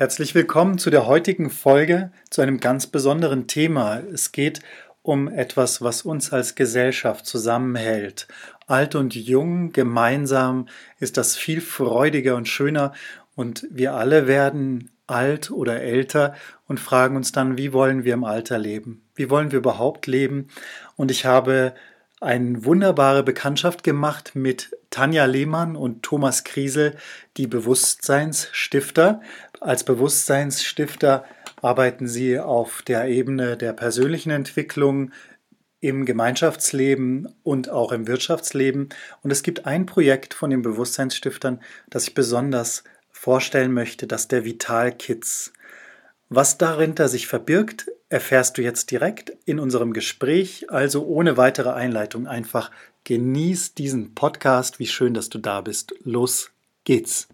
Herzlich willkommen zu der heutigen Folge zu einem ganz besonderen Thema. Es geht um etwas, was uns als Gesellschaft zusammenhält. Alt und jung gemeinsam ist das viel freudiger und schöner und wir alle werden alt oder älter und fragen uns dann, wie wollen wir im Alter leben? Wie wollen wir überhaupt leben? Und ich habe eine wunderbare Bekanntschaft gemacht mit Tanja Lehmann und Thomas Kriesel, die Bewusstseinsstifter. Als Bewusstseinsstifter arbeiten sie auf der Ebene der persönlichen Entwicklung, im Gemeinschaftsleben und auch im Wirtschaftsleben. Und es gibt ein Projekt von den Bewusstseinsstiftern, das ich besonders vorstellen möchte, das der Vital Kids. Was darinter sich verbirgt, erfährst du jetzt direkt in unserem Gespräch, also ohne weitere Einleitung. Einfach genieß diesen Podcast. Wie schön, dass du da bist. Los geht's.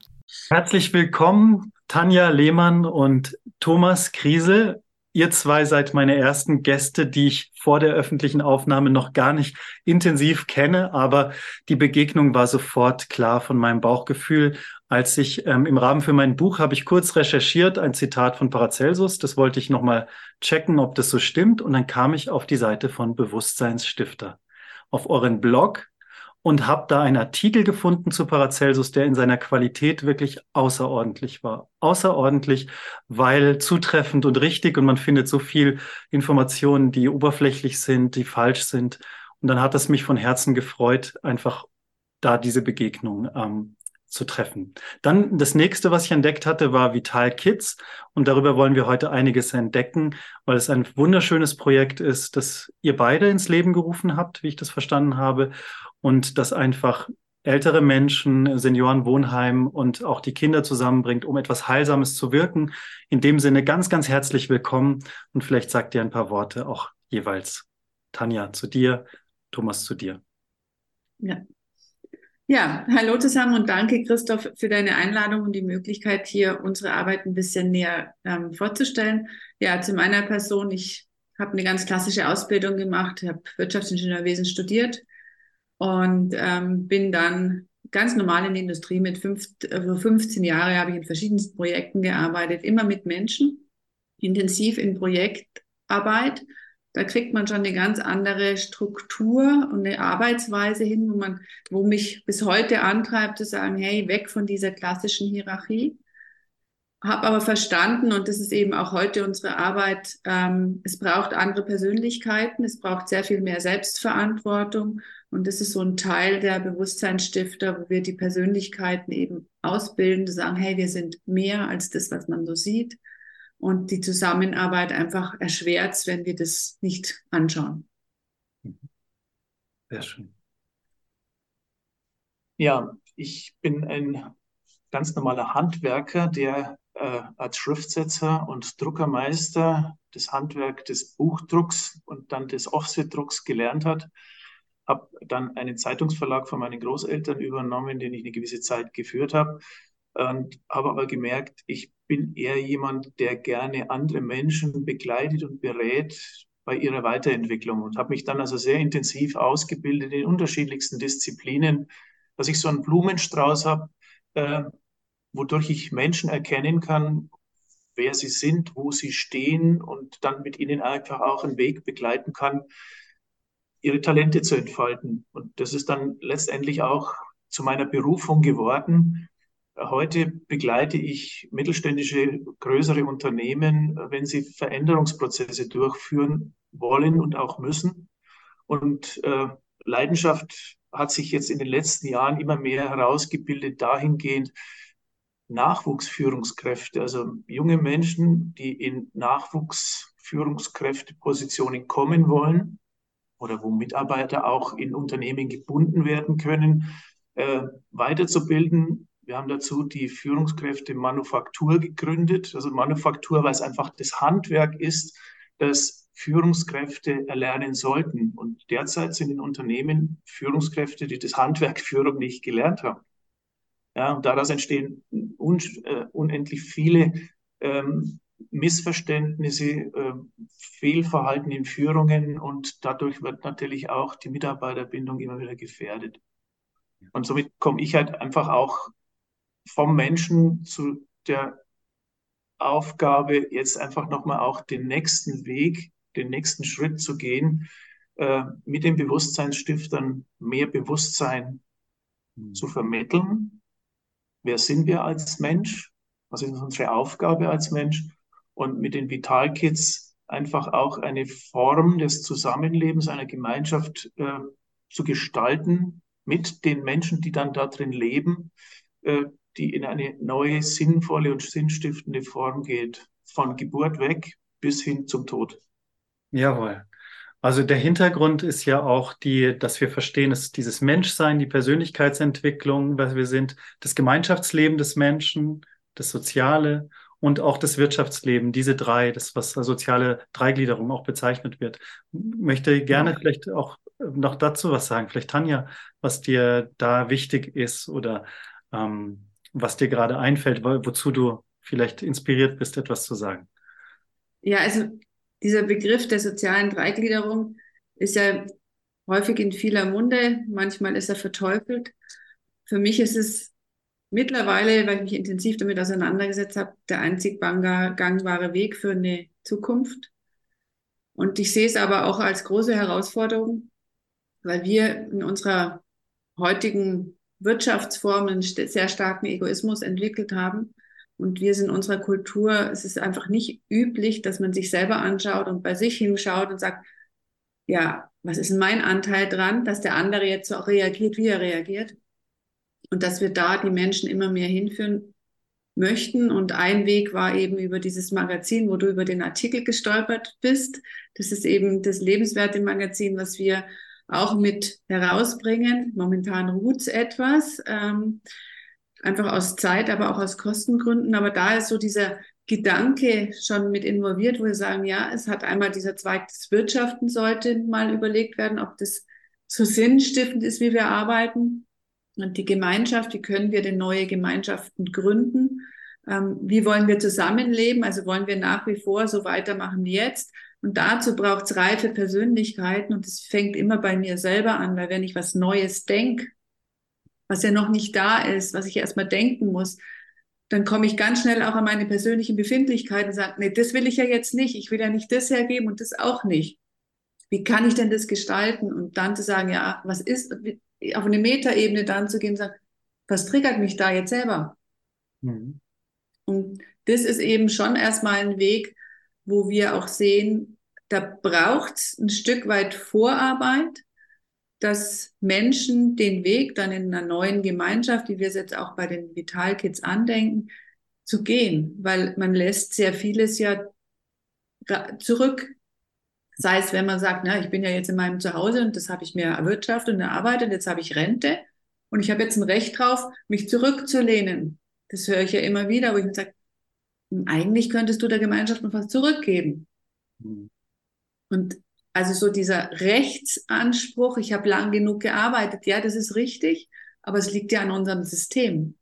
Herzlich willkommen, Tanja Lehmann und Thomas Kriesel. Ihr zwei seid meine ersten Gäste, die ich vor der öffentlichen Aufnahme noch gar nicht intensiv kenne, aber die Begegnung war sofort klar von meinem Bauchgefühl. Als ich ähm, im Rahmen für mein Buch habe ich kurz recherchiert, ein Zitat von Paracelsus, das wollte ich nochmal checken, ob das so stimmt, und dann kam ich auf die Seite von Bewusstseinsstifter. Auf euren Blog und habe da einen Artikel gefunden zu Paracelsus, der in seiner Qualität wirklich außerordentlich war. Außerordentlich, weil zutreffend und richtig und man findet so viel Informationen, die oberflächlich sind, die falsch sind. Und dann hat es mich von Herzen gefreut, einfach da diese Begegnung ähm, zu treffen. Dann das nächste, was ich entdeckt hatte, war Vital Kids. Und darüber wollen wir heute einiges entdecken, weil es ein wunderschönes Projekt ist, das ihr beide ins Leben gerufen habt, wie ich das verstanden habe und das einfach ältere Menschen, Seniorenwohnheim und auch die Kinder zusammenbringt, um etwas Heilsames zu wirken. In dem Sinne ganz, ganz herzlich willkommen und vielleicht sagt ihr ein paar Worte auch jeweils. Tanja zu dir, Thomas zu dir. Ja. Ja, hallo zusammen und danke, Christoph, für deine Einladung und die Möglichkeit, hier unsere Arbeit ein bisschen näher ähm, vorzustellen. Ja, zu meiner Person, ich habe eine ganz klassische Ausbildung gemacht, habe Wirtschaftsingenieurwesen studiert, und ähm, bin dann ganz normal in der Industrie mit fünf, also 15 Jahre habe ich in verschiedensten Projekten gearbeitet, immer mit Menschen, intensiv in Projektarbeit. Da kriegt man schon eine ganz andere Struktur und eine Arbeitsweise hin, wo man, wo mich bis heute antreibt zu sagen, hey, weg von dieser klassischen Hierarchie. Habe aber verstanden, und das ist eben auch heute unsere Arbeit, ähm, es braucht andere Persönlichkeiten, es braucht sehr viel mehr Selbstverantwortung und das ist so ein Teil der Bewusstseinsstifter, wo wir die Persönlichkeiten eben ausbilden, zu sagen, hey, wir sind mehr als das, was man so sieht. Und die Zusammenarbeit einfach erschwert, wenn wir das nicht anschauen. Sehr schön. Ja, ich bin ein ganz normaler Handwerker, der äh, als Schriftsetzer und Druckermeister das Handwerk des Buchdrucks und dann des Offset-Drucks gelernt hat habe dann einen Zeitungsverlag von meinen Großeltern übernommen, den ich eine gewisse Zeit geführt habe und habe aber gemerkt, ich bin eher jemand, der gerne andere Menschen begleitet und berät bei ihrer Weiterentwicklung und habe mich dann also sehr intensiv ausgebildet in unterschiedlichsten Disziplinen, dass ich so einen Blumenstrauß habe, äh, wodurch ich Menschen erkennen kann, wer sie sind, wo sie stehen und dann mit ihnen einfach auch einen Weg begleiten kann, ihre Talente zu entfalten. Und das ist dann letztendlich auch zu meiner Berufung geworden. Heute begleite ich mittelständische, größere Unternehmen, wenn sie Veränderungsprozesse durchführen wollen und auch müssen. Und äh, Leidenschaft hat sich jetzt in den letzten Jahren immer mehr herausgebildet dahingehend, Nachwuchsführungskräfte, also junge Menschen, die in Nachwuchsführungskräftepositionen kommen wollen, oder wo Mitarbeiter auch in Unternehmen gebunden werden können, äh, weiterzubilden, Wir haben dazu die Führungskräfte Manufaktur gegründet. Also Manufaktur, weil es einfach das Handwerk ist, das Führungskräfte erlernen sollten. Und derzeit sind in Unternehmen Führungskräfte, die das Handwerk Führung nicht gelernt haben. Ja, und daraus entstehen un, äh, unendlich viele ähm, Missverständnisse, äh, Fehlverhalten in Führungen und dadurch wird natürlich auch die Mitarbeiterbindung immer wieder gefährdet. Und somit komme ich halt einfach auch vom Menschen zu der Aufgabe, jetzt einfach nochmal auch den nächsten Weg, den nächsten Schritt zu gehen, äh, mit den Bewusstseinsstiftern mehr Bewusstsein mhm. zu vermitteln. Wer sind wir als Mensch? Was ist unsere Aufgabe als Mensch? Und mit den Vital Kids einfach auch eine Form des Zusammenlebens einer Gemeinschaft äh, zu gestalten mit den Menschen, die dann da drin leben, äh, die in eine neue, sinnvolle und sinnstiftende Form geht, von Geburt weg bis hin zum Tod. Jawohl. Also der Hintergrund ist ja auch die, dass wir verstehen, dass dieses Menschsein, die Persönlichkeitsentwicklung, was wir sind, das Gemeinschaftsleben des Menschen, das Soziale und auch das Wirtschaftsleben, diese drei, das was als soziale Dreigliederung auch bezeichnet wird. Möchte gerne ja. vielleicht auch noch dazu was sagen, vielleicht Tanja, was dir da wichtig ist oder ähm, was dir gerade einfällt, wo, wozu du vielleicht inspiriert bist, etwas zu sagen. Ja, also dieser Begriff der sozialen Dreigliederung ist ja häufig in vieler Munde, manchmal ist er verteufelt. Für mich ist es mittlerweile, weil ich mich intensiv damit auseinandergesetzt habe, der einzig gangbare Weg für eine Zukunft. Und ich sehe es aber auch als große Herausforderung, weil wir in unserer heutigen Wirtschaftsform einen sehr starken Egoismus entwickelt haben. Und wir sind in unserer Kultur, es ist einfach nicht üblich, dass man sich selber anschaut und bei sich hinschaut und sagt, ja, was ist mein Anteil dran, dass der andere jetzt so reagiert, wie er reagiert? Und dass wir da die Menschen immer mehr hinführen möchten. Und ein Weg war eben über dieses Magazin, wo du über den Artikel gestolpert bist. Das ist eben das lebenswerte Magazin, was wir auch mit herausbringen. Momentan ruht's etwas, ähm, einfach aus Zeit, aber auch aus Kostengründen. Aber da ist so dieser Gedanke schon mit involviert, wo wir sagen, ja, es hat einmal dieser Zweig des Wirtschaften sollte mal überlegt werden, ob das so sinnstiftend ist, wie wir arbeiten. Und die Gemeinschaft, wie können wir denn neue Gemeinschaften gründen? Ähm, wie wollen wir zusammenleben? Also wollen wir nach wie vor so weitermachen wie jetzt? Und dazu braucht es reife Persönlichkeiten und es fängt immer bei mir selber an, weil wenn ich was Neues denke, was ja noch nicht da ist, was ich erstmal denken muss, dann komme ich ganz schnell auch an meine persönlichen Befindlichkeiten und sage, nee, das will ich ja jetzt nicht, ich will ja nicht das hergeben und das auch nicht. Wie kann ich denn das gestalten? Und dann zu sagen, ja, was ist, auf eine Metaebene dann zu gehen und sagen, was triggert mich da jetzt selber? Mhm. Und das ist eben schon erstmal ein Weg, wo wir auch sehen, da braucht es ein Stück weit Vorarbeit, dass Menschen den Weg dann in einer neuen Gemeinschaft, wie wir es jetzt auch bei den Vital Kids andenken, zu gehen, weil man lässt sehr vieles ja zurück. Sei es, wenn man sagt, na, ich bin ja jetzt in meinem Zuhause und das habe ich mir erwirtschaftet und erarbeitet, jetzt habe ich Rente und ich habe jetzt ein Recht drauf, mich zurückzulehnen. Das höre ich ja immer wieder, wo ich mir sage, eigentlich könntest du der Gemeinschaft noch was zurückgeben. Mhm. Und also so dieser Rechtsanspruch, ich habe lang genug gearbeitet, ja, das ist richtig, aber es liegt ja an unserem System.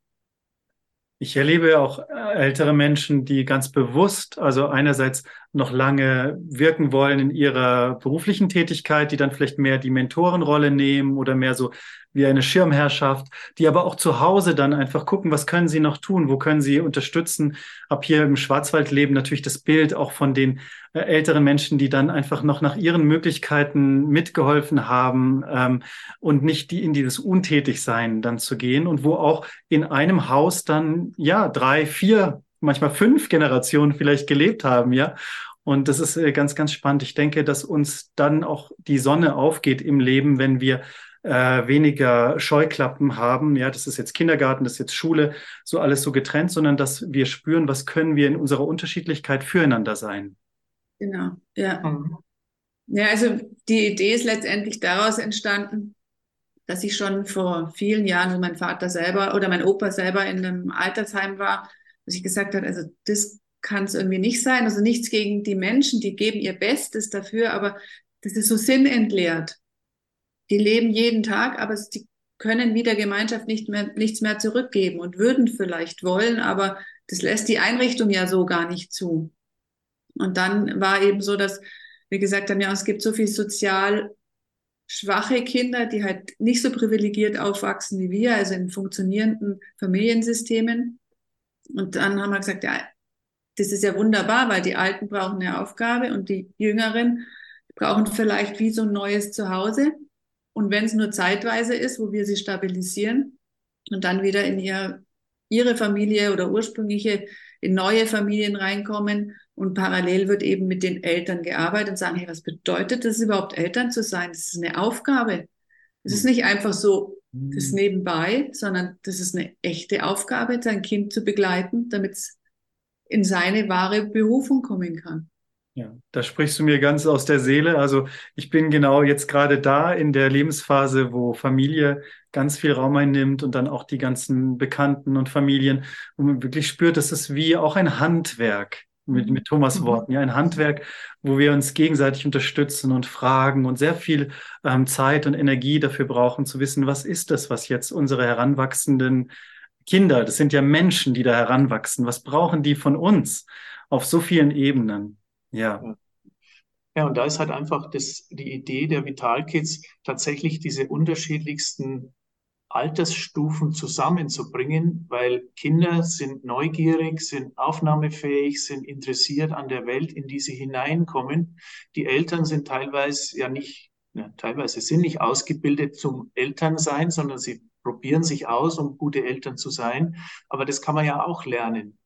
Ich erlebe auch äh, ältere Menschen, die ganz bewusst, also einerseits noch lange wirken wollen in ihrer beruflichen Tätigkeit, die dann vielleicht mehr die Mentorenrolle nehmen oder mehr so wie eine Schirmherrschaft, die aber auch zu Hause dann einfach gucken, was können sie noch tun, wo können sie unterstützen. Ab hier im Schwarzwald leben natürlich das Bild auch von den äh, älteren Menschen, die dann einfach noch nach ihren Möglichkeiten mitgeholfen haben ähm, und nicht die in dieses Untätigsein dann zu gehen und wo auch in einem Haus dann ja drei, vier manchmal fünf Generationen vielleicht gelebt haben, ja. Und das ist äh, ganz, ganz spannend. Ich denke, dass uns dann auch die Sonne aufgeht im Leben, wenn wir äh, weniger Scheuklappen haben. Ja, das ist jetzt Kindergarten, das ist jetzt Schule, so alles so getrennt, sondern dass wir spüren, was können wir in unserer Unterschiedlichkeit füreinander sein. Genau, ja. Mhm. Ja, also die Idee ist letztendlich daraus entstanden, dass ich schon vor vielen Jahren, wo mein Vater selber oder mein Opa selber in einem Altersheim war, dass ich gesagt habe, also das kann es irgendwie nicht sein. Also nichts gegen die Menschen, die geben ihr Bestes dafür, aber das ist so sinnentleert. Die leben jeden Tag, aber die können wieder Gemeinschaft nicht mehr, nichts mehr zurückgeben und würden vielleicht wollen, aber das lässt die Einrichtung ja so gar nicht zu. Und dann war eben so, dass wir gesagt haben, ja, es gibt so viel sozial schwache Kinder, die halt nicht so privilegiert aufwachsen wie wir, also in funktionierenden Familiensystemen. Und dann haben wir gesagt, ja, das ist ja wunderbar, weil die Alten brauchen eine Aufgabe und die Jüngeren brauchen vielleicht wie so ein neues Zuhause. Und wenn es nur zeitweise ist, wo wir sie stabilisieren und dann wieder in ihr, ihre Familie oder ursprüngliche in neue Familien reinkommen und parallel wird eben mit den Eltern gearbeitet und sagen, hey, was bedeutet das überhaupt, Eltern zu sein? Das ist eine Aufgabe. Es ist nicht einfach so das mhm. nebenbei, sondern das ist eine echte Aufgabe, sein Kind zu begleiten, damit es in seine wahre Berufung kommen kann. Ja, da sprichst du mir ganz aus der Seele. Also ich bin genau jetzt gerade da in der Lebensphase, wo Familie ganz viel Raum einnimmt und dann auch die ganzen Bekannten und Familien, wo man wirklich spürt, das ist wie auch ein Handwerk mit, mit Thomas mhm. Worten, ja, ein Handwerk, wo wir uns gegenseitig unterstützen und fragen und sehr viel ähm, Zeit und Energie dafür brauchen, zu wissen, was ist das, was jetzt unsere heranwachsenden Kinder, das sind ja Menschen, die da heranwachsen, was brauchen die von uns auf so vielen Ebenen? Ja. Ja, und da ist halt einfach das, die Idee der Vital Kids, tatsächlich diese unterschiedlichsten Altersstufen zusammenzubringen, weil Kinder sind neugierig, sind aufnahmefähig, sind interessiert an der Welt, in die sie hineinkommen. Die Eltern sind teilweise ja nicht, ja, teilweise sind nicht ausgebildet zum Elternsein, sondern sie probieren sich aus, um gute Eltern zu sein. Aber das kann man ja auch lernen.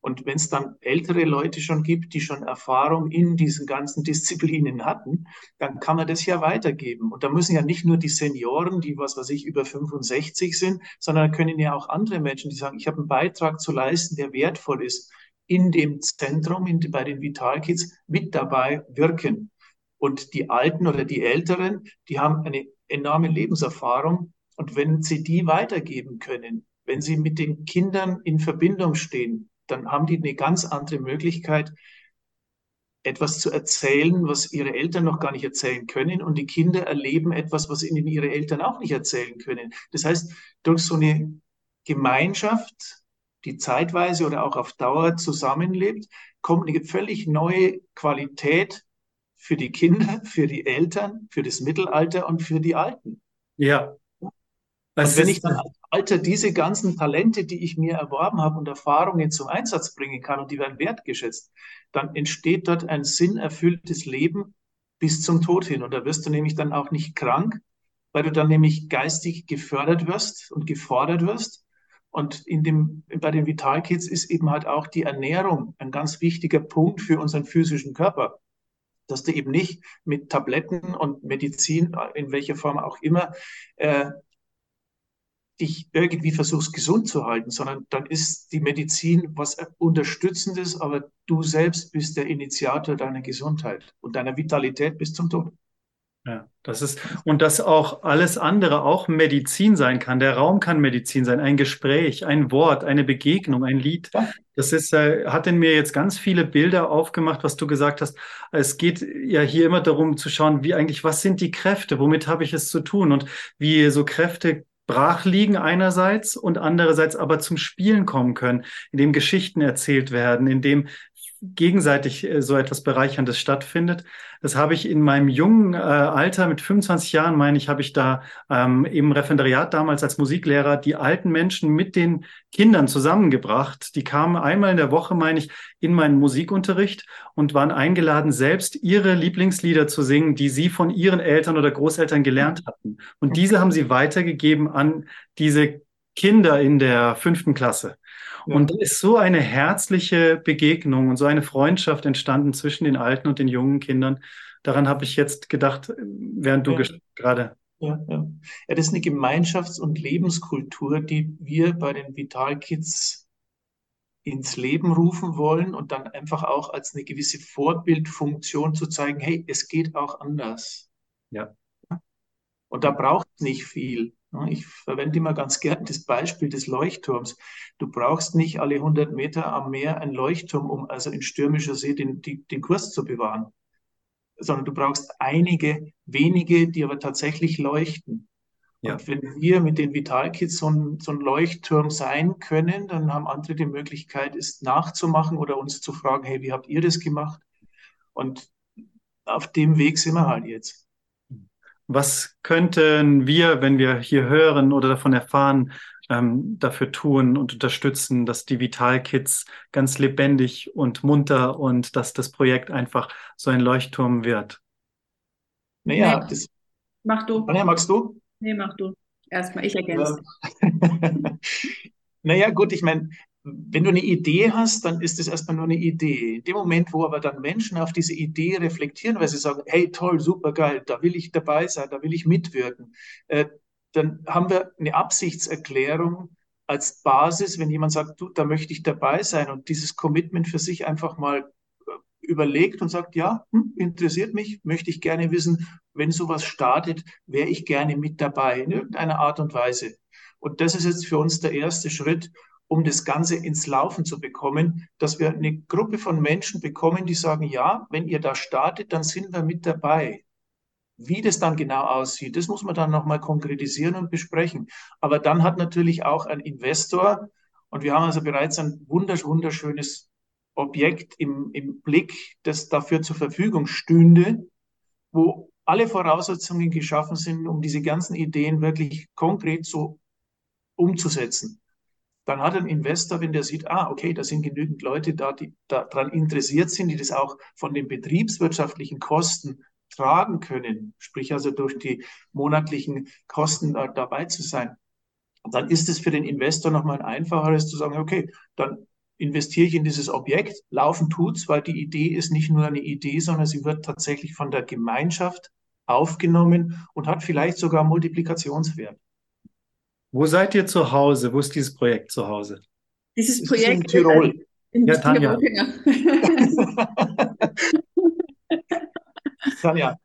Und wenn es dann ältere Leute schon gibt, die schon Erfahrung in diesen ganzen Disziplinen hatten, dann kann man das ja weitergeben. Und da müssen ja nicht nur die Senioren, die was weiß ich über 65 sind, sondern können ja auch andere Menschen, die sagen, ich habe einen Beitrag zu leisten, der wertvoll ist, in dem Zentrum, in, bei den Vital Kids mit dabei wirken. Und die Alten oder die Älteren, die haben eine enorme Lebenserfahrung. Und wenn sie die weitergeben können, wenn sie mit den Kindern in Verbindung stehen, dann haben die eine ganz andere Möglichkeit, etwas zu erzählen, was ihre Eltern noch gar nicht erzählen können. Und die Kinder erleben etwas, was ihnen ihre Eltern auch nicht erzählen können. Das heißt, durch so eine Gemeinschaft, die zeitweise oder auch auf Dauer zusammenlebt, kommt eine völlig neue Qualität für die Kinder, für die Eltern, für das Mittelalter und für die Alten. Ja. Und wenn ich dann Alter diese ganzen Talente, die ich mir erworben habe und Erfahrungen zum Einsatz bringen kann und die werden wertgeschätzt, dann entsteht dort ein sinnerfülltes Leben bis zum Tod hin. Und da wirst du nämlich dann auch nicht krank, weil du dann nämlich geistig gefördert wirst und gefordert wirst. Und in dem, bei den Vital Kids ist eben halt auch die Ernährung ein ganz wichtiger Punkt für unseren physischen Körper. Dass du eben nicht mit Tabletten und Medizin, in welcher Form auch immer, äh, dich irgendwie versuchst gesund zu halten, sondern dann ist die Medizin was Unterstützendes, aber du selbst bist der Initiator deiner Gesundheit und deiner Vitalität bis zum Tod. Ja, das ist, und dass auch alles andere auch Medizin sein kann. Der Raum kann Medizin sein, ein Gespräch, ein Wort, eine Begegnung, ein Lied. Das ist, äh, hat in mir jetzt ganz viele Bilder aufgemacht, was du gesagt hast. Es geht ja hier immer darum zu schauen, wie eigentlich, was sind die Kräfte, womit habe ich es zu tun und wie so Kräfte brach liegen einerseits und andererseits aber zum Spielen kommen können, in dem Geschichten erzählt werden, in dem gegenseitig äh, so etwas Bereicherndes stattfindet. Das habe ich in meinem jungen äh, Alter mit 25 Jahren, meine ich, habe ich da ähm, im Referendariat damals als Musiklehrer die alten Menschen mit den Kindern zusammengebracht. Die kamen einmal in der Woche, meine ich, in meinen Musikunterricht und waren eingeladen, selbst ihre Lieblingslieder zu singen, die sie von ihren Eltern oder Großeltern gelernt hatten. Und diese haben sie weitergegeben an diese Kinder in der fünften Klasse. Und da ist so eine herzliche Begegnung und so eine Freundschaft entstanden zwischen den alten und den jungen Kindern. Daran habe ich jetzt gedacht, während du ja. gerade. Ja, ja. ja, das ist eine Gemeinschafts- und Lebenskultur, die wir bei den Vital Kids ins Leben rufen wollen und dann einfach auch als eine gewisse Vorbildfunktion zu zeigen, hey, es geht auch anders. Ja. Und da braucht es nicht viel. Ich verwende immer ganz gern das Beispiel des Leuchtturms. Du brauchst nicht alle 100 Meter am Meer ein Leuchtturm, um also in stürmischer See den, die, den Kurs zu bewahren, sondern du brauchst einige wenige, die aber tatsächlich leuchten. Ja. Und wenn wir mit den Vitalkits so ein, so ein Leuchtturm sein können, dann haben andere die Möglichkeit, es nachzumachen oder uns zu fragen, hey, wie habt ihr das gemacht? Und auf dem Weg sind wir halt jetzt. Was könnten wir, wenn wir hier hören oder davon erfahren, ähm, dafür tun und unterstützen, dass die Vital Kids ganz lebendig und munter und dass das Projekt einfach so ein Leuchtturm wird? Naja, nee. das. Mach du. Anja, magst du? Nee, mach du. Erstmal, ich ergänze. naja, gut, ich meine, wenn du eine Idee hast, dann ist es erstmal nur eine Idee. In dem Moment, wo aber dann Menschen auf diese Idee reflektieren, weil sie sagen, hey, toll, super geil, da will ich dabei sein, da will ich mitwirken, äh, dann haben wir eine Absichtserklärung als Basis, wenn jemand sagt, du, da möchte ich dabei sein und dieses Commitment für sich einfach mal äh, überlegt und sagt, ja, hm, interessiert mich, möchte ich gerne wissen, wenn sowas startet, wäre ich gerne mit dabei in irgendeiner Art und Weise. Und das ist jetzt für uns der erste Schritt, um das Ganze ins Laufen zu bekommen, dass wir eine Gruppe von Menschen bekommen, die sagen, ja, wenn ihr da startet, dann sind wir mit dabei. Wie das dann genau aussieht, das muss man dann nochmal konkretisieren und besprechen. Aber dann hat natürlich auch ein Investor, und wir haben also bereits ein wunderschönes Objekt im, im Blick, das dafür zur Verfügung stünde, wo alle Voraussetzungen geschaffen sind, um diese ganzen Ideen wirklich konkret so umzusetzen dann hat ein Investor, wenn der sieht, ah, okay, da sind genügend Leute da, die daran interessiert sind, die das auch von den betriebswirtschaftlichen Kosten tragen können, sprich also durch die monatlichen Kosten da, dabei zu sein, dann ist es für den Investor nochmal ein einfacheres zu sagen, okay, dann investiere ich in dieses Objekt, laufen tut's, weil die Idee ist nicht nur eine Idee, sondern sie wird tatsächlich von der Gemeinschaft aufgenommen und hat vielleicht sogar Multiplikationswert. Wo seid ihr zu Hause? Wo ist dieses Projekt zu Hause? Dieses Projekt in Tirol. In ja, Tanja. Tanja.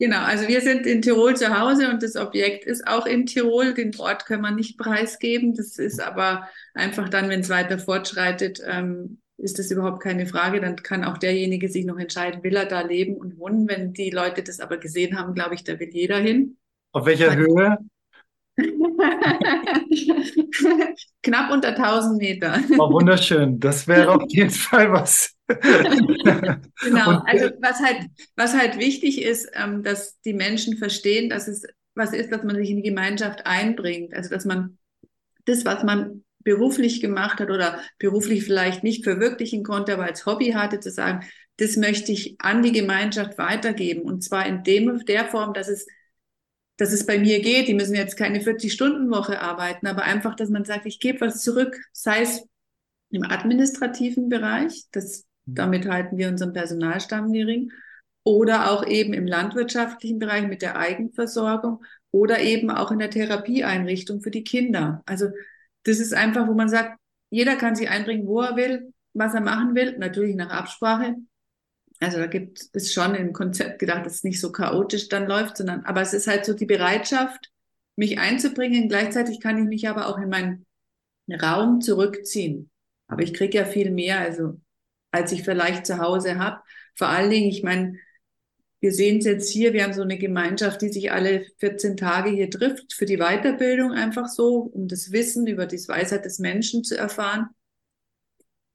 Genau, also wir sind in Tirol zu Hause und das Objekt ist auch in Tirol. Den Ort können wir nicht preisgeben. Das ist aber einfach dann, wenn es weiter fortschreitet, ähm, ist das überhaupt keine Frage. Dann kann auch derjenige sich noch entscheiden, will er da leben und wohnen. Wenn die Leute das aber gesehen haben, glaube ich, da will jeder hin. Auf welcher Höhe? Knapp unter 1000 Meter. Oh, wunderschön. Das wäre auf jeden Fall was. genau. Also was halt, was halt wichtig ist, ähm, dass die Menschen verstehen, dass es was ist, dass man sich in die Gemeinschaft einbringt. Also dass man das, was man beruflich gemacht hat oder beruflich vielleicht nicht verwirklichen konnte, aber als Hobby hatte, zu sagen, das möchte ich an die Gemeinschaft weitergeben. Und zwar in dem, der Form, dass es dass es bei mir geht. Die müssen jetzt keine 40-Stunden-Woche arbeiten, aber einfach, dass man sagt, ich gebe was zurück, sei es im administrativen Bereich, das, mhm. damit halten wir unseren Personalstamm gering, oder auch eben im landwirtschaftlichen Bereich mit der Eigenversorgung oder eben auch in der Therapieeinrichtung für die Kinder. Also das ist einfach, wo man sagt, jeder kann sich einbringen, wo er will, was er machen will, natürlich nach Absprache also da gibt es schon im Konzept gedacht, dass es nicht so chaotisch dann läuft, sondern aber es ist halt so die Bereitschaft, mich einzubringen. Gleichzeitig kann ich mich aber auch in meinen Raum zurückziehen. Aber ich kriege ja viel mehr, also als ich vielleicht zu Hause habe. Vor allen Dingen, ich meine, wir sehen es jetzt hier, wir haben so eine Gemeinschaft, die sich alle 14 Tage hier trifft für die Weiterbildung einfach so, um das Wissen über die Weisheit des Menschen zu erfahren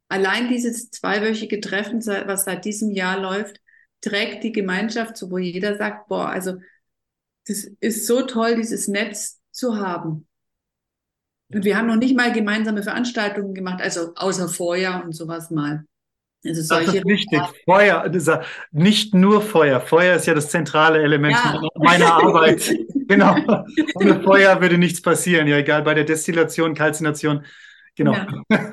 allein dieses zweiwöchige Treffen, was seit diesem Jahr läuft, trägt die Gemeinschaft so, wo jeder sagt, boah, also das ist so toll, dieses Netz zu haben. Und wir haben noch nicht mal gemeinsame Veranstaltungen gemacht, also außer Feuer und sowas mal. Also solche das ist wichtig. Feuer, nicht nur Feuer. Feuer ist ja das zentrale Element ja. meiner Arbeit. genau. Ohne Feuer würde nichts passieren. Ja, egal bei der Destillation, Kalzination. Genau. Ja.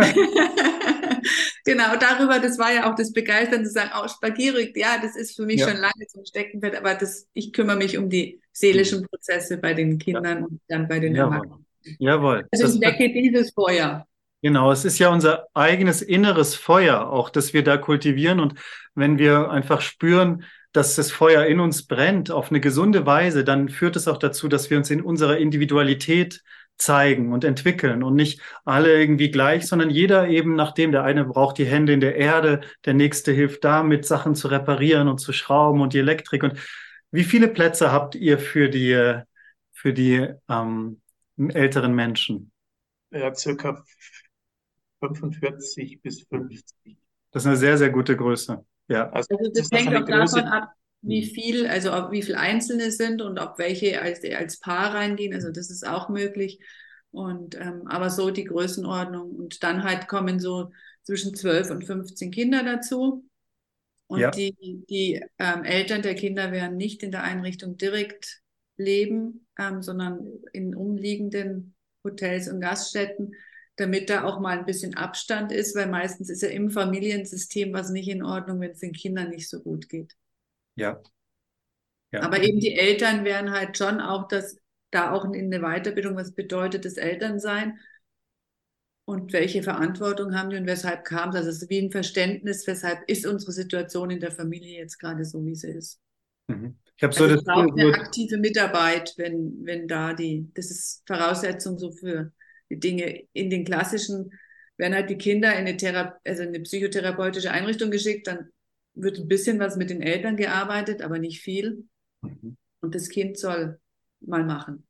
Genau, darüber, das war ja auch das Begeistern zu sagen, auch Spagierig, ja, das ist für mich ja. schon lange zum Steckenpferd, aber das, ich kümmere mich um die seelischen Prozesse bei den Kindern ja. und dann bei den Jawohl. Erwachsenen. Jawohl. Also ich wecke dieses Feuer. Genau, es ist ja unser eigenes inneres Feuer, auch das wir da kultivieren. Und wenn wir einfach spüren, dass das Feuer in uns brennt auf eine gesunde Weise, dann führt es auch dazu, dass wir uns in unserer Individualität zeigen und entwickeln und nicht alle irgendwie gleich, sondern jeder eben nachdem der eine braucht die Hände in der Erde, der nächste hilft damit Sachen zu reparieren und zu schrauben und die Elektrik und wie viele Plätze habt ihr für die für die ähm, älteren Menschen? Ja, circa 45 bis 50. Das ist eine sehr, sehr gute Größe. Ja. Also, also das, das hängt auch davon ab, wie mhm. viel, also ob wie viele Einzelne sind und ob welche als, als Paar reingehen. Also das ist auch möglich. Und ähm, aber so die Größenordnung. Und dann halt kommen so zwischen 12 und 15 Kinder dazu. Und ja. die, die ähm, Eltern der Kinder werden nicht in der Einrichtung direkt leben, ähm, sondern in umliegenden Hotels und Gaststätten, damit da auch mal ein bisschen Abstand ist, weil meistens ist ja im Familiensystem was nicht in Ordnung, wenn es den Kindern nicht so gut geht. Ja. ja. Aber eben die Eltern wären halt schon auch das, da auch in der Weiterbildung, was bedeutet das Elternsein und welche Verantwortung haben die und weshalb kam es. Also wie ein Verständnis, weshalb ist unsere Situation in der Familie jetzt gerade so, wie sie ist. Mhm. Ich habe so also das braucht eine aktive Mitarbeit, wenn, wenn da die, das ist Voraussetzung so für die Dinge. In den klassischen werden halt die Kinder in eine, Thera also eine psychotherapeutische Einrichtung geschickt, dann wird ein bisschen was mit den Eltern gearbeitet, aber nicht viel. Mhm. Und das Kind soll mal machen.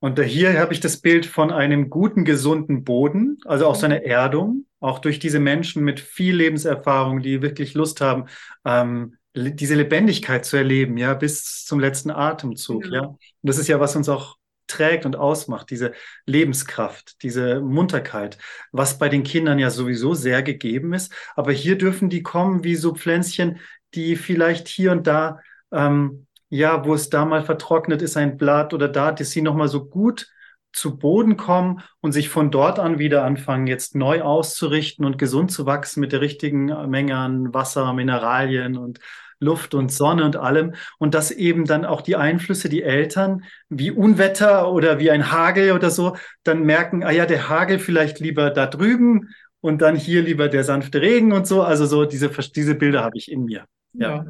Und hier habe ich das Bild von einem guten, gesunden Boden, also auch so eine mhm. Erdung, auch durch diese Menschen mit viel Lebenserfahrung, die wirklich Lust haben, ähm, diese Lebendigkeit zu erleben, ja, bis zum letzten Atemzug, genau. ja. Und das ist ja, was uns auch trägt und ausmacht, diese Lebenskraft, diese Munterkeit, was bei den Kindern ja sowieso sehr gegeben ist. Aber hier dürfen die kommen wie so Pflänzchen, die vielleicht hier und da, ähm, ja, wo es da mal vertrocknet ist, ein Blatt oder da, dass sie nochmal so gut zu Boden kommen und sich von dort an wieder anfangen, jetzt neu auszurichten und gesund zu wachsen mit der richtigen Menge an Wasser, Mineralien und Luft und Sonne und allem. Und dass eben dann auch die Einflüsse, die Eltern, wie Unwetter oder wie ein Hagel oder so, dann merken, ah ja, der Hagel vielleicht lieber da drüben und dann hier lieber der sanfte Regen und so. Also so diese, diese Bilder habe ich in mir. Ja. ja.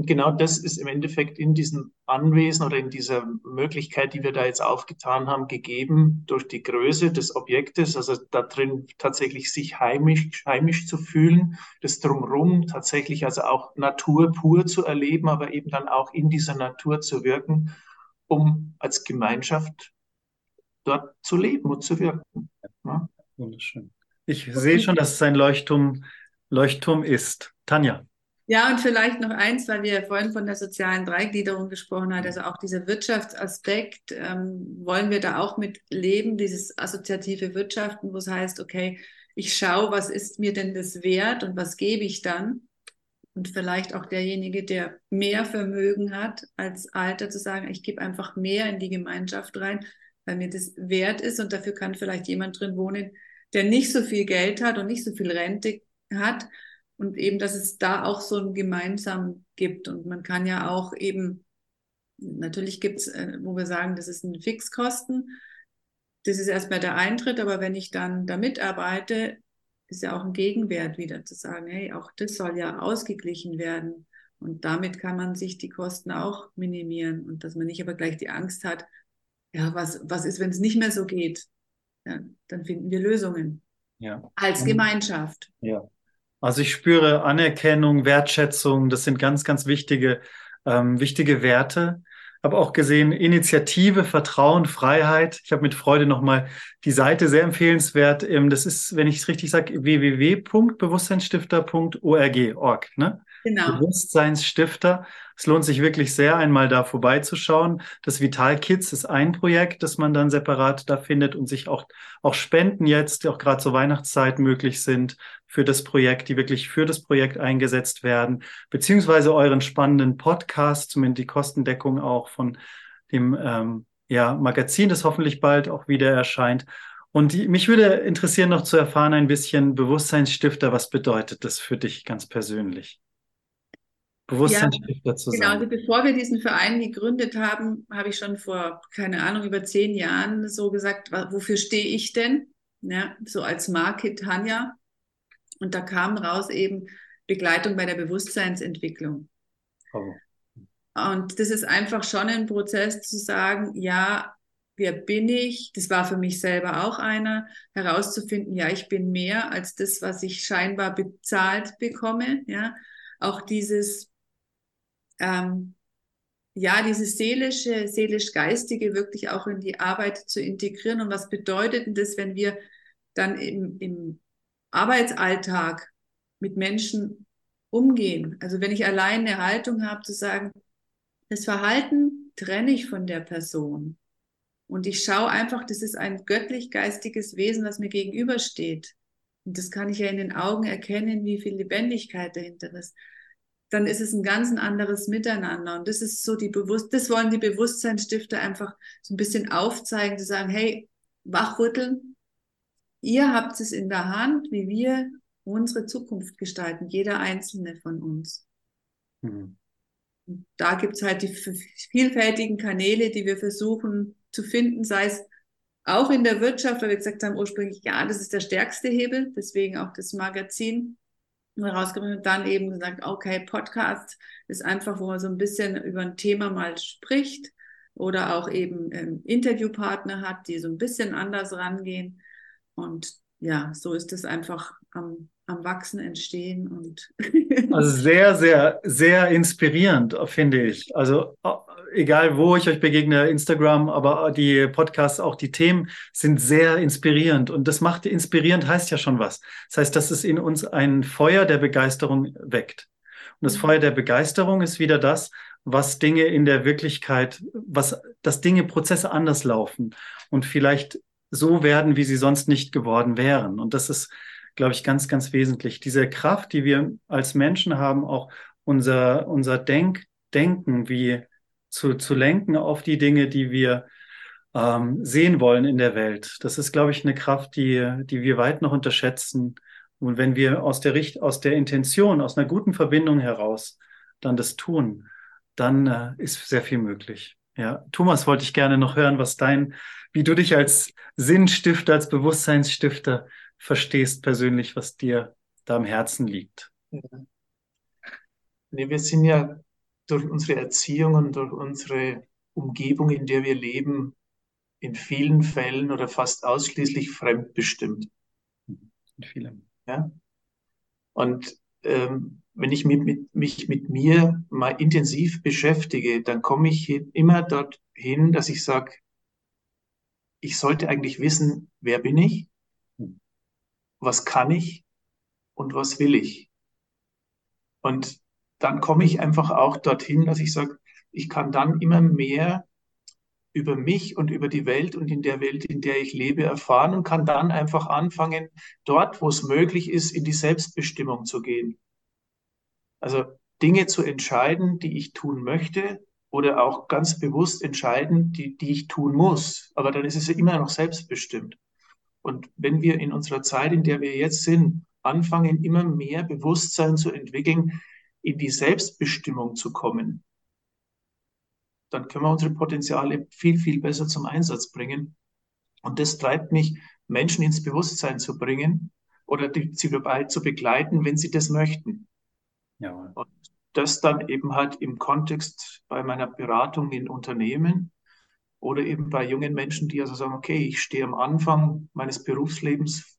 Und genau das ist im Endeffekt in diesem Anwesen oder in dieser Möglichkeit, die wir da jetzt aufgetan haben, gegeben durch die Größe des Objektes, also da drin tatsächlich sich heimisch, heimisch zu fühlen, das drumherum tatsächlich also auch Natur pur zu erleben, aber eben dann auch in dieser Natur zu wirken, um als Gemeinschaft dort zu leben und zu wirken. Ja? Wunderschön. Ich sehe schon, dass es ein Leuchtturm, Leuchtturm ist. Tanja. Ja, und vielleicht noch eins, weil wir vorhin von der sozialen Dreigliederung gesprochen haben, also auch dieser Wirtschaftsaspekt, ähm, wollen wir da auch mit leben, dieses assoziative Wirtschaften, wo es heißt, okay, ich schaue, was ist mir denn das wert und was gebe ich dann? Und vielleicht auch derjenige, der mehr Vermögen hat als Alter, zu sagen, ich gebe einfach mehr in die Gemeinschaft rein, weil mir das wert ist. Und dafür kann vielleicht jemand drin wohnen, der nicht so viel Geld hat und nicht so viel Rente hat und eben, dass es da auch so ein Gemeinsam gibt. Und man kann ja auch eben, natürlich gibt es, äh, wo wir sagen, das ist ein Fixkosten. Das ist erstmal der Eintritt, aber wenn ich dann da mitarbeite, ist ja auch ein Gegenwert wieder zu sagen, hey, auch das soll ja ausgeglichen werden. Und damit kann man sich die Kosten auch minimieren und dass man nicht aber gleich die Angst hat, ja, was, was ist, wenn es nicht mehr so geht? Ja, dann finden wir Lösungen. Ja. Als Gemeinschaft. Ja. Also ich spüre Anerkennung, Wertschätzung, das sind ganz, ganz wichtige, ähm, wichtige Werte. Aber auch gesehen Initiative, Vertrauen, Freiheit. Ich habe mit Freude nochmal die Seite sehr empfehlenswert. Ähm, das ist, wenn ich es richtig sage, www.bewusstseinsstifter.org. Ne? Genau. Bewusstseinsstifter. Es lohnt sich wirklich sehr, einmal da vorbeizuschauen. Das Vital Kids ist ein Projekt, das man dann separat da findet und sich auch, auch Spenden jetzt, auch gerade zur Weihnachtszeit möglich sind für das Projekt, die wirklich für das Projekt eingesetzt werden, beziehungsweise euren spannenden Podcast, zumindest die Kostendeckung auch von dem ähm, ja, Magazin, das hoffentlich bald auch wieder erscheint. Und die, mich würde interessieren, noch zu erfahren ein bisschen Bewusstseinsstifter. Was bedeutet das für dich ganz persönlich? Bewusstseinsstifter zu genau, sein. Genau, also bevor wir diesen Verein gegründet haben, habe ich schon vor, keine Ahnung, über zehn Jahren so gesagt, wofür stehe ich denn? Ja, so als Marke Tanja. Und da kam raus eben, Begleitung bei der Bewusstseinsentwicklung. Oh. Und das ist einfach schon ein Prozess zu sagen, ja, wer bin ich? Das war für mich selber auch einer, herauszufinden, ja, ich bin mehr als das, was ich scheinbar bezahlt bekomme. Ja, auch dieses, ähm, ja, dieses seelische, seelisch-geistige wirklich auch in die Arbeit zu integrieren. Und was bedeutet denn das, wenn wir dann im, im Arbeitsalltag mit Menschen umgehen? Also wenn ich allein eine Haltung habe zu sagen, das Verhalten trenne ich von der Person. Und ich schaue einfach, das ist ein göttlich-geistiges Wesen, was mir gegenübersteht. Und das kann ich ja in den Augen erkennen, wie viel Lebendigkeit dahinter ist. Dann ist es ein ganz anderes Miteinander. Und das ist so die Bewusst, das wollen die Bewusstseinsstifter einfach so ein bisschen aufzeigen, zu sagen, hey, wachrütteln. Ihr habt es in der Hand, wie wir unsere Zukunft gestalten, jeder einzelne von uns. Mhm. Da gibt es halt die vielfältigen Kanäle, die wir versuchen zu finden, sei es auch in der Wirtschaft, weil wir gesagt haben ursprünglich, ja, das ist der stärkste Hebel, deswegen auch das Magazin herausgebracht und dann eben gesagt, okay, Podcast ist einfach, wo man so ein bisschen über ein Thema mal spricht oder auch eben ähm, Interviewpartner hat, die so ein bisschen anders rangehen. Und ja, so ist es einfach am, am Wachsen entstehen und also sehr, sehr, sehr inspirierend, finde ich. Also egal wo ich euch begegne, Instagram, aber die Podcasts, auch die Themen sind sehr inspirierend. Und das macht inspirierend heißt ja schon was. Das heißt, dass es in uns ein Feuer der Begeisterung weckt. Und das mhm. Feuer der Begeisterung ist wieder das, was Dinge in der Wirklichkeit, was, dass Dinge, Prozesse anders laufen und vielleicht so werden, wie sie sonst nicht geworden wären. Und das ist, glaube ich, ganz, ganz wesentlich. Diese Kraft, die wir als Menschen haben, auch unser, unser Denk, Denken, wie zu, zu lenken auf die Dinge, die wir ähm, sehen wollen in der Welt. Das ist, glaube ich, eine Kraft, die, die wir weit noch unterschätzen. Und wenn wir aus der, Richt aus der Intention, aus einer guten Verbindung heraus dann das tun, dann äh, ist sehr viel möglich. Ja, Thomas, wollte ich gerne noch hören, was dein, wie du dich als Sinnstifter, als Bewusstseinsstifter verstehst persönlich, was dir da am Herzen liegt. Ja. Nee, wir sind ja durch unsere Erziehung und durch unsere Umgebung, in der wir leben, in vielen Fällen oder fast ausschließlich fremdbestimmt. In vielen. Ja? Und ähm, wenn ich mit, mit, mich mit mir mal intensiv beschäftige, dann komme ich immer dorthin, dass ich sage, ich sollte eigentlich wissen, wer bin ich, was kann ich und was will ich. Und dann komme ich einfach auch dorthin, dass ich sage, ich kann dann immer mehr über mich und über die Welt und in der Welt, in der ich lebe, erfahren und kann dann einfach anfangen, dort, wo es möglich ist, in die Selbstbestimmung zu gehen. Also Dinge zu entscheiden, die ich tun möchte oder auch ganz bewusst entscheiden, die, die ich tun muss. Aber dann ist es ja immer noch selbstbestimmt. Und wenn wir in unserer Zeit, in der wir jetzt sind, anfangen, immer mehr Bewusstsein zu entwickeln, in die Selbstbestimmung zu kommen, dann können wir unsere Potenziale viel, viel besser zum Einsatz bringen. Und das treibt mich, Menschen ins Bewusstsein zu bringen oder die, sie dabei zu begleiten, wenn sie das möchten. Ja. Und das dann eben halt im Kontext bei meiner Beratung in Unternehmen oder eben bei jungen Menschen, die also sagen, okay, ich stehe am Anfang meines Berufslebens,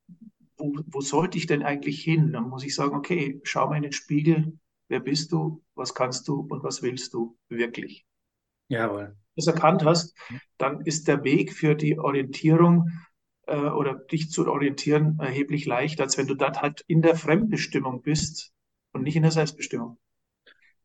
wo, wo sollte ich denn eigentlich hin? Dann muss ich sagen, okay, schau mal in den Spiegel, wer bist du, was kannst du und was willst du wirklich. Jawohl. Wenn du das erkannt hast, dann ist der Weg für die Orientierung äh, oder dich zu orientieren erheblich leichter, als wenn du dort halt in der Fremdbestimmung bist und nicht in der Selbstbestimmung.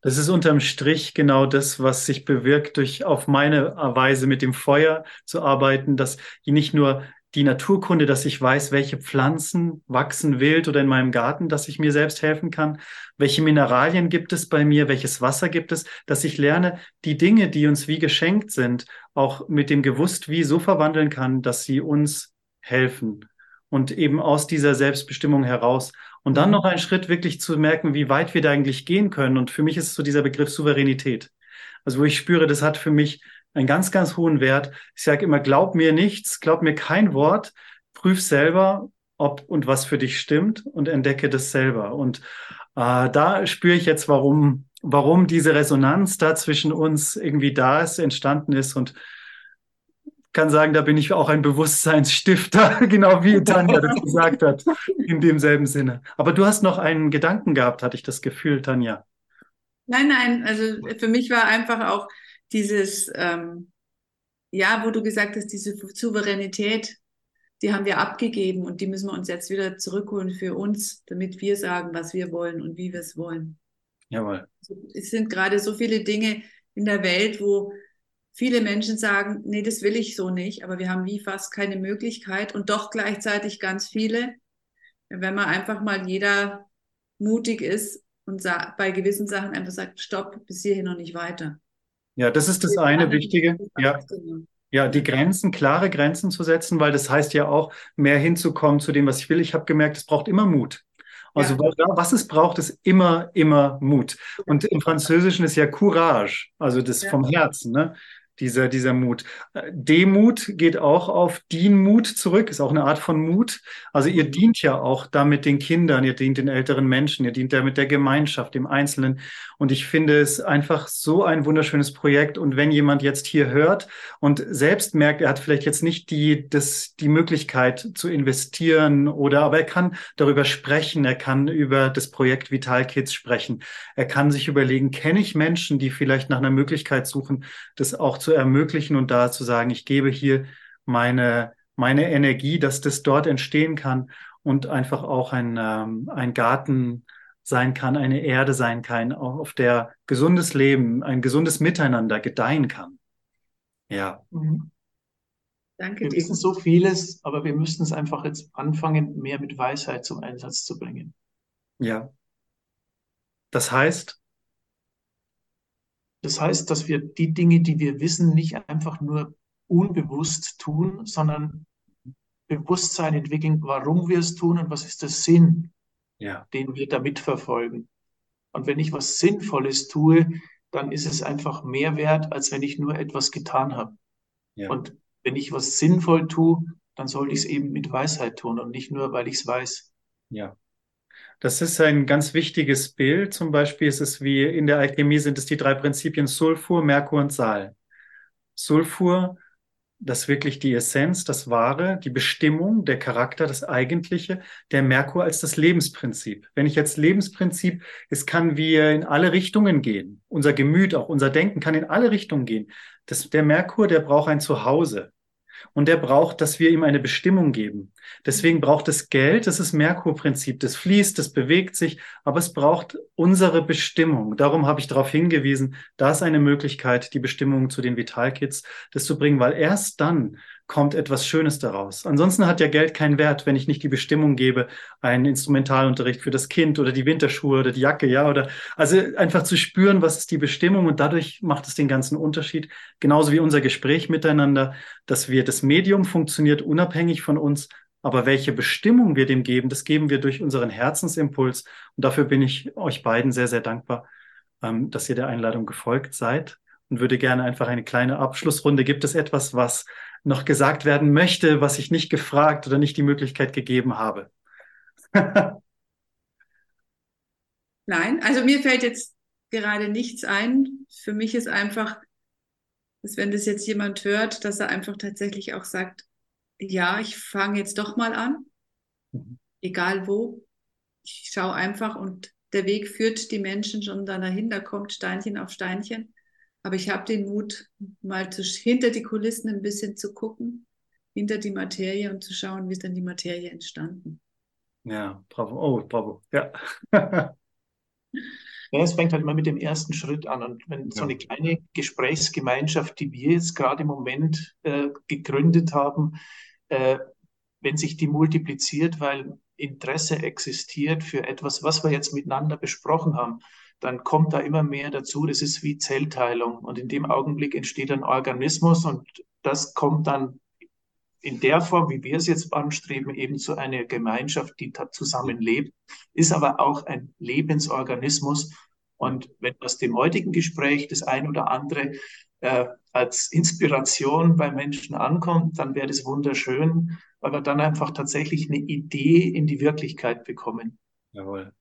Das ist unterm Strich genau das, was sich bewirkt, durch auf meine Weise mit dem Feuer zu arbeiten, dass ich nicht nur die Naturkunde, dass ich weiß, welche Pflanzen wachsen wild oder in meinem Garten, dass ich mir selbst helfen kann, welche Mineralien gibt es bei mir, welches Wasser gibt es, dass ich lerne, die Dinge, die uns wie geschenkt sind, auch mit dem Gewusst wie so verwandeln kann, dass sie uns helfen und eben aus dieser Selbstbestimmung heraus. Und dann mhm. noch einen Schritt wirklich zu merken, wie weit wir da eigentlich gehen können. Und für mich ist es so dieser Begriff Souveränität. Also wo ich spüre, das hat für mich einen ganz, ganz hohen Wert. Ich sage immer, glaub mir nichts, glaub mir kein Wort, prüf selber, ob und was für dich stimmt und entdecke das selber. Und Äh, da spüre ich jetzt, warum, warum diese Resonanz da zwischen uns irgendwie da ist, entstanden ist und kann sagen, da bin ich auch ein Bewusstseinsstifter, genau wie Tanja das gesagt hat, in demselben Sinne. Aber du hast noch einen Gedanken gehabt, hatte ich das Gefühl, Tanja. Nein, nein, also für mich war einfach auch dieses, ähm, ja, wo du gesagt hast, diese Souveränität, die haben wir abgegeben und die müssen wir uns jetzt wieder zurückholen für uns, damit wir sagen, was wir wollen und wie wir es wollen. Jawohl. Also, es sind gerade so viele Dinge in der Welt, wo viele Menschen sagen, nee, das will ich so nicht, aber wir haben wie fast keine Möglichkeit und doch gleichzeitig ganz viele. Wenn man einfach mal jeder mutig ist und bei gewissen Sachen einfach sagt, stopp, bis hierhin noch nicht weiter. Ja, das ist das eine Wichtige. Ja. Ja, die Grenzen, klare Grenzen zu setzen, weil das heißt ja auch, mehr hinzukommen zu dem, was ich will. Ich habe gemerkt, es braucht immer Mut. Also ja. was es braucht, ist immer, immer Mut. Und im Französischen ist ja Courage, also das ja. vom Herzen. Ne? dieser, dieser Mut. Demut geht auch auf Dienmut zurück, ist auch eine Art von Mut. Also ihr dient ja auch damit den Kindern, ihr dient den älteren Menschen, ihr dient damit der Gemeinschaft, dem Einzelnen. Und ich finde es einfach so ein wunderschönes Projekt. Und wenn jemand jetzt hier hört und selbst merkt, er hat vielleicht jetzt nicht die, das, die Möglichkeit zu investieren oder, aber er kann darüber sprechen, er kann über das Projekt Vital Kids sprechen. Er kann sich überlegen, kenne ich Menschen, die vielleicht nach einer Möglichkeit suchen, das auch zu ermöglichen und da zu sagen, ich gebe hier meine, meine Energie, dass das dort entstehen kann und einfach auch ein, ähm, ein Garten sein kann, eine Erde sein kann, auf der gesundes Leben, ein gesundes Miteinander gedeihen kann. Ja. Mhm. Danke wir dir. wissen so vieles, aber wir müssen es einfach jetzt anfangen, mehr mit Weisheit zum Einsatz zu bringen. Ja. Das heißt, das heißt, dass wir die Dinge, die wir wissen, nicht einfach nur unbewusst tun, sondern Bewusstsein entwickeln, warum wir es tun und was ist der Sinn, ja. den wir damit verfolgen. Und wenn ich was Sinnvolles tue, dann ist es einfach mehr wert, als wenn ich nur etwas getan habe. Ja. Und wenn ich was sinnvoll tue, dann sollte ich es eben mit Weisheit tun und nicht nur, weil ich es weiß. Ja. Das ist ein ganz wichtiges Bild. Zum Beispiel ist es wie in der Alchemie sind es die drei Prinzipien Sulfur, Merkur und Sal. Sulfur, das ist wirklich die Essenz, das Wahre, die Bestimmung, der Charakter, das Eigentliche, der Merkur als das Lebensprinzip. Wenn ich jetzt Lebensprinzip, es kann wir in alle Richtungen gehen. Unser Gemüt, auch unser Denken kann in alle Richtungen gehen. Das, der Merkur, der braucht ein Zuhause. Und der braucht, dass wir ihm eine Bestimmung geben. Deswegen braucht es Geld, das ist Merkur-Prinzip, das fließt, das bewegt sich, aber es braucht unsere Bestimmung. Darum habe ich darauf hingewiesen, da ist eine Möglichkeit, die Bestimmung zu den Vitalkits, das zu bringen, weil erst dann kommt etwas Schönes daraus. Ansonsten hat ja Geld keinen Wert, wenn ich nicht die Bestimmung gebe, einen Instrumentalunterricht für das Kind oder die Winterschuhe oder die Jacke, ja, oder also einfach zu spüren, was ist die Bestimmung und dadurch macht es den ganzen Unterschied. Genauso wie unser Gespräch miteinander, dass wir das Medium funktioniert unabhängig von uns, aber welche Bestimmung wir dem geben, das geben wir durch unseren Herzensimpuls. Und dafür bin ich euch beiden sehr, sehr dankbar, ähm, dass ihr der Einladung gefolgt seid und würde gerne einfach eine kleine Abschlussrunde. Gibt es etwas, was noch gesagt werden möchte, was ich nicht gefragt oder nicht die Möglichkeit gegeben habe? Nein, also mir fällt jetzt gerade nichts ein. Für mich ist einfach, dass wenn das jetzt jemand hört, dass er einfach tatsächlich auch sagt, ja, ich fange jetzt doch mal an, mhm. egal wo. Ich schaue einfach und der Weg führt die Menschen schon dann dahin, da kommt Steinchen auf Steinchen. Aber ich habe den Mut, mal zu, hinter die Kulissen ein bisschen zu gucken, hinter die Materie und zu schauen, wie ist dann die Materie entstanden. Ja, bravo. Oh, bravo. Ja. ja, es fängt halt immer mit dem ersten Schritt an. Und wenn ja. so eine kleine Gesprächsgemeinschaft, die wir jetzt gerade im Moment äh, gegründet haben, äh, wenn sich die multipliziert, weil Interesse existiert für etwas, was wir jetzt miteinander besprochen haben, dann kommt da immer mehr dazu. Das ist wie Zellteilung. Und in dem Augenblick entsteht ein Organismus und das kommt dann in der Form, wie wir es jetzt anstreben, eben zu einer Gemeinschaft, die zusammenlebt, ist aber auch ein Lebensorganismus. Und wenn aus dem heutigen Gespräch das ein oder andere äh, als Inspiration bei Menschen ankommt, dann wäre das wunderschön, weil wir dann einfach tatsächlich eine Idee in die Wirklichkeit bekommen. Jawohl.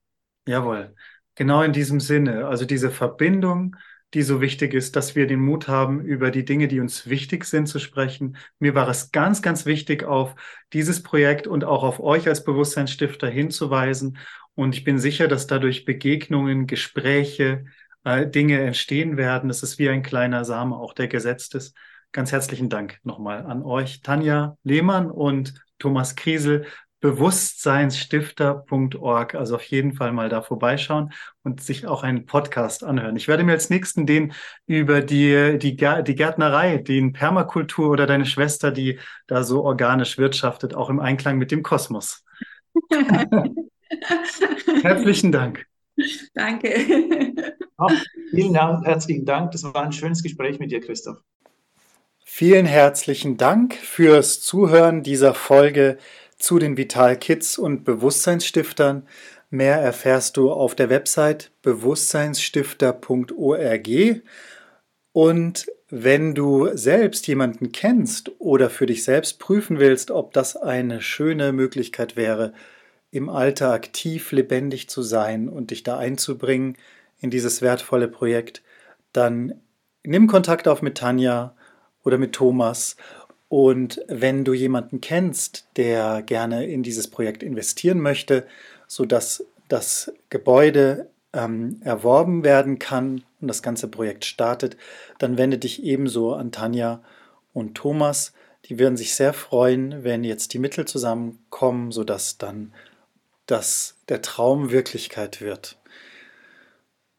Jawohl, genau in diesem Sinne. Also diese Verbindung, die so wichtig ist, dass wir den Mut haben, über die Dinge, die uns wichtig sind, zu sprechen. Mir war es ganz, ganz wichtig, auf dieses Projekt und auch auf euch als Bewusstseinsstifter hinzuweisen. Und ich bin sicher, dass dadurch Begegnungen, Gespräche, äh, Dinge entstehen werden. Es ist wie ein kleiner Same, auch der gesetzt ist. Ganz herzlichen Dank nochmal an euch, Tanja Lehmann und Thomas Kriesel, bewusstseinsstifter.org. Also auf jeden Fall mal da vorbeischauen und sich auch einen Podcast anhören. Ich werde mir als nächsten den über die, die, die Gärtnerei, den Permakultur oder deine Schwester, die da so organisch wirtschaftet, auch im Einklang mit dem Kosmos. Herzlichen Dank. Danke. Ja, vielen Dank, herzlichen Dank. Das war ein schönes Gespräch mit dir, Christoph. Vielen herzlichen Dank fürs Zuhören dieser Folge zu den Vital Kids und Bewusstseinsstiftern. Mehr erfährst du auf der Website bewusstseinsstifter.org. Und wenn du selbst jemanden kennst oder für dich selbst prüfen willst, ob das eine schöne Möglichkeit wäre, im Alter aktiv, lebendig zu sein und dich da einzubringen in dieses wertvolle Projekt, dann nimm Kontakt auf mit Tanja oder mit Thomas und wenn du jemanden kennst, der gerne in dieses Projekt investieren möchte, sodass das Gebäude ähm, erworben werden kann und das ganze Projekt startet, dann wende dich ebenso an Tanja und Thomas. Die würden sich sehr freuen, wenn jetzt die Mittel zusammenkommen, sodass dann das, der Traum Wirklichkeit wird.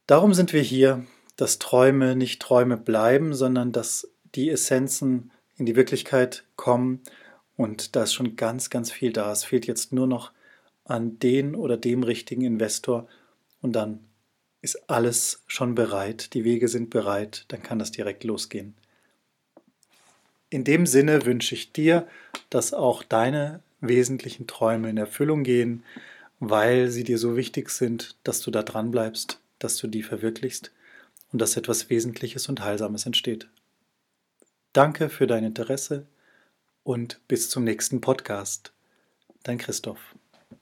Darum sind wir hier, dass Träume nicht Träume bleiben, sondern dass die Essenzen in die Wirklichkeit kommen. Und da ist schon ganz, ganz viel da. Es fehlt jetzt nur noch an den oder dem richtigen Investor und dann ist alles schon bereit. Die Wege sind bereit, dann kann das direkt losgehen. In dem Sinne wünsche ich dir, dass auch deine wesentlichen Träume in Erfüllung gehen, weil sie dir so wichtig sind, dass du da dran bleibst, dass du die verwirklichst und dass etwas Wesentliches und Heilsames entsteht. Danke für dein Interesse und bis zum nächsten Podcast. Dein Christoph.